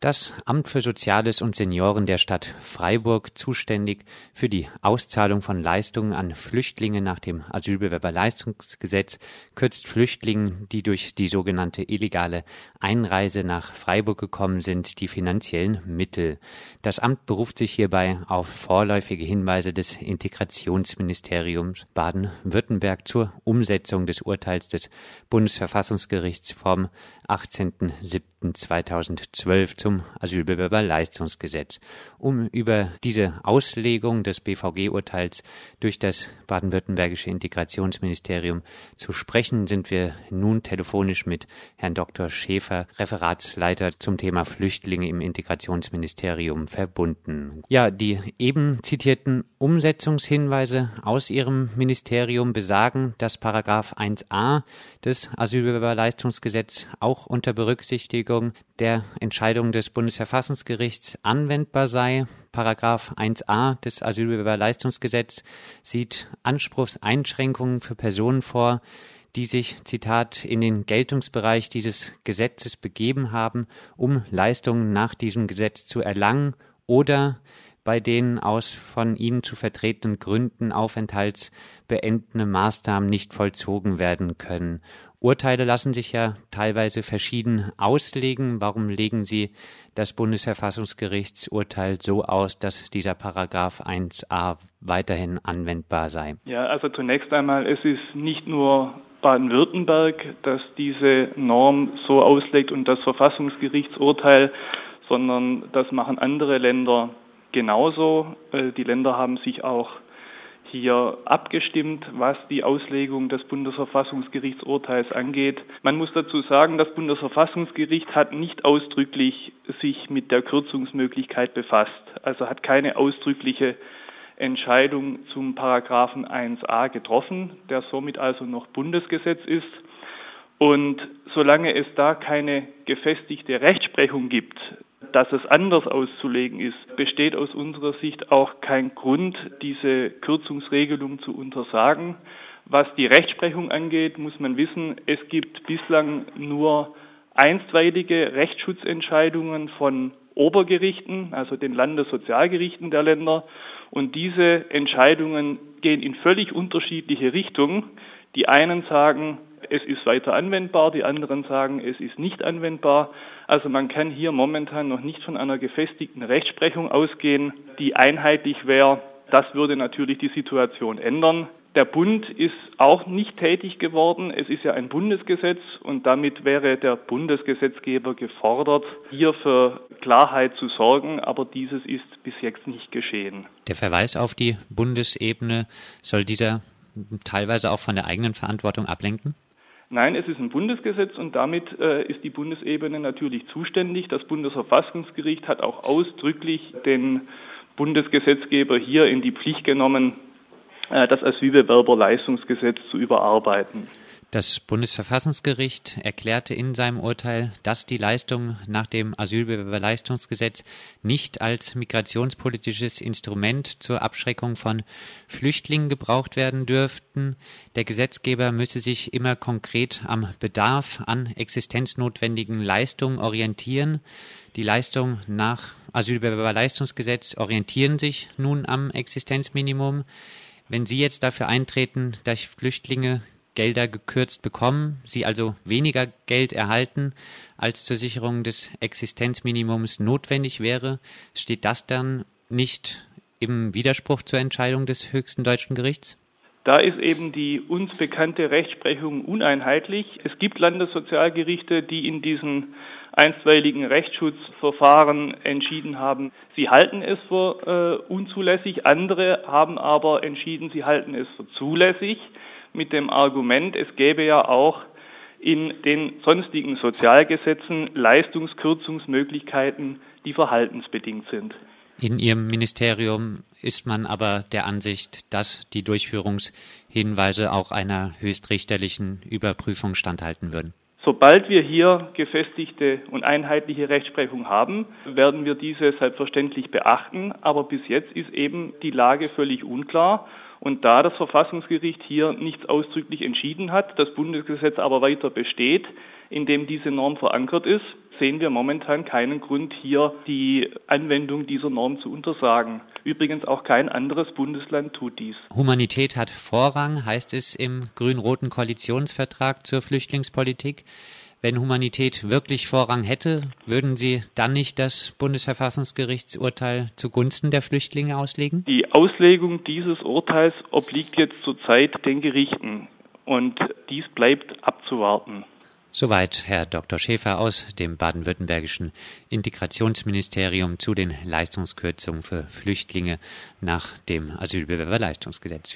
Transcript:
Das Amt für Soziales und Senioren der Stadt Freiburg, zuständig für die Auszahlung von Leistungen an Flüchtlinge nach dem Asylbewerberleistungsgesetz, kürzt Flüchtlingen, die durch die sogenannte illegale Einreise nach Freiburg gekommen sind, die finanziellen Mittel. Das Amt beruft sich hierbei auf vorläufige Hinweise des Integrationsministeriums Baden-Württemberg zur Umsetzung des Urteils des Bundesverfassungsgerichts vom 18.07.2012 zum Asylbewerberleistungsgesetz. Um über diese Auslegung des BVG-Urteils durch das baden-württembergische Integrationsministerium zu sprechen, sind wir nun telefonisch mit Herrn Dr. Schäfer, Referatsleiter zum Thema Flüchtlinge im Integrationsministerium verbunden. Ja, die eben zitierten Umsetzungshinweise aus Ihrem Ministerium besagen, dass Paragraph 1a des Asylbewerberleistungsgesetzes auch unter Berücksichtigung der Entscheidung des Bundesverfassungsgerichts anwendbar sei. Paragraph 1a des Asylbewerberleistungsgesetzes sieht Anspruchseinschränkungen für Personen vor, die sich, Zitat, in den Geltungsbereich dieses Gesetzes begeben haben, um Leistungen nach diesem Gesetz zu erlangen oder bei denen aus von ihnen zu vertretenen Gründen aufenthaltsbeendende Maßnahmen nicht vollzogen werden können. Urteile lassen sich ja teilweise verschieden auslegen. Warum legen Sie das Bundesverfassungsgerichtsurteil so aus, dass dieser Paragraph 1a weiterhin anwendbar sei? Ja, also zunächst einmal, es ist nicht nur Baden-Württemberg, das diese Norm so auslegt und das Verfassungsgerichtsurteil, sondern das machen andere Länder genauso. Äh, die Länder haben sich auch hier abgestimmt, was die Auslegung des Bundesverfassungsgerichtsurteils angeht. Man muss dazu sagen, das Bundesverfassungsgericht hat nicht ausdrücklich sich mit der Kürzungsmöglichkeit befasst, also hat keine ausdrückliche Entscheidung zum Paragraphen 1a getroffen, der somit also noch Bundesgesetz ist. Und solange es da keine gefestigte Rechtsprechung gibt, dass es anders auszulegen ist, besteht aus unserer Sicht auch kein Grund, diese Kürzungsregelung zu untersagen. Was die Rechtsprechung angeht, muss man wissen, es gibt bislang nur einstweilige Rechtsschutzentscheidungen von Obergerichten, also den Landessozialgerichten der Länder. Und diese Entscheidungen gehen in völlig unterschiedliche Richtungen. Die einen sagen, es ist weiter anwendbar, die anderen sagen, es ist nicht anwendbar. Also man kann hier momentan noch nicht von einer gefestigten Rechtsprechung ausgehen, die einheitlich wäre. Das würde natürlich die Situation ändern. Der Bund ist auch nicht tätig geworden. Es ist ja ein Bundesgesetz und damit wäre der Bundesgesetzgeber gefordert, hier für Klarheit zu sorgen. Aber dieses ist bis jetzt nicht geschehen. Der Verweis auf die Bundesebene soll dieser teilweise auch von der eigenen Verantwortung ablenken? Nein, es ist ein Bundesgesetz und damit äh, ist die Bundesebene natürlich zuständig. Das Bundesverfassungsgericht hat auch ausdrücklich den Bundesgesetzgeber hier in die Pflicht genommen, äh, das Asylbewerberleistungsgesetz zu überarbeiten. Das Bundesverfassungsgericht erklärte in seinem Urteil, dass die Leistungen nach dem Asylbewerberleistungsgesetz nicht als migrationspolitisches Instrument zur Abschreckung von Flüchtlingen gebraucht werden dürften. Der Gesetzgeber müsse sich immer konkret am Bedarf an existenznotwendigen Leistungen orientieren. Die Leistungen nach Asylbewerberleistungsgesetz orientieren sich nun am Existenzminimum. Wenn Sie jetzt dafür eintreten, dass Flüchtlinge Gelder gekürzt bekommen, sie also weniger Geld erhalten, als zur Sicherung des Existenzminimums notwendig wäre, steht das dann nicht im Widerspruch zur Entscheidung des höchsten deutschen Gerichts? Da ist eben die uns bekannte Rechtsprechung uneinheitlich. Es gibt Landessozialgerichte, die in diesen einstweiligen Rechtsschutzverfahren entschieden haben, sie halten es für äh, unzulässig. Andere haben aber entschieden, sie halten es für zulässig mit dem Argument, es gäbe ja auch in den sonstigen Sozialgesetzen Leistungskürzungsmöglichkeiten, die verhaltensbedingt sind. In Ihrem Ministerium ist man aber der Ansicht, dass die Durchführungshinweise auch einer höchstrichterlichen Überprüfung standhalten würden. Sobald wir hier gefestigte und einheitliche Rechtsprechung haben, werden wir diese selbstverständlich beachten. Aber bis jetzt ist eben die Lage völlig unklar. Und da das Verfassungsgericht hier nichts ausdrücklich entschieden hat, das Bundesgesetz aber weiter besteht, in dem diese Norm verankert ist, sehen wir momentan keinen Grund, hier die Anwendung dieser Norm zu untersagen. Übrigens auch kein anderes Bundesland tut dies. Humanität hat Vorrang, heißt es im grün-roten Koalitionsvertrag zur Flüchtlingspolitik. Wenn Humanität wirklich Vorrang hätte, würden Sie dann nicht das Bundesverfassungsgerichtsurteil zugunsten der Flüchtlinge auslegen? Die Auslegung dieses Urteils obliegt jetzt zurzeit den Gerichten und dies bleibt abzuwarten. Soweit Herr Dr. Schäfer aus dem baden-württembergischen Integrationsministerium zu den Leistungskürzungen für Flüchtlinge nach dem Asylbewerberleistungsgesetz.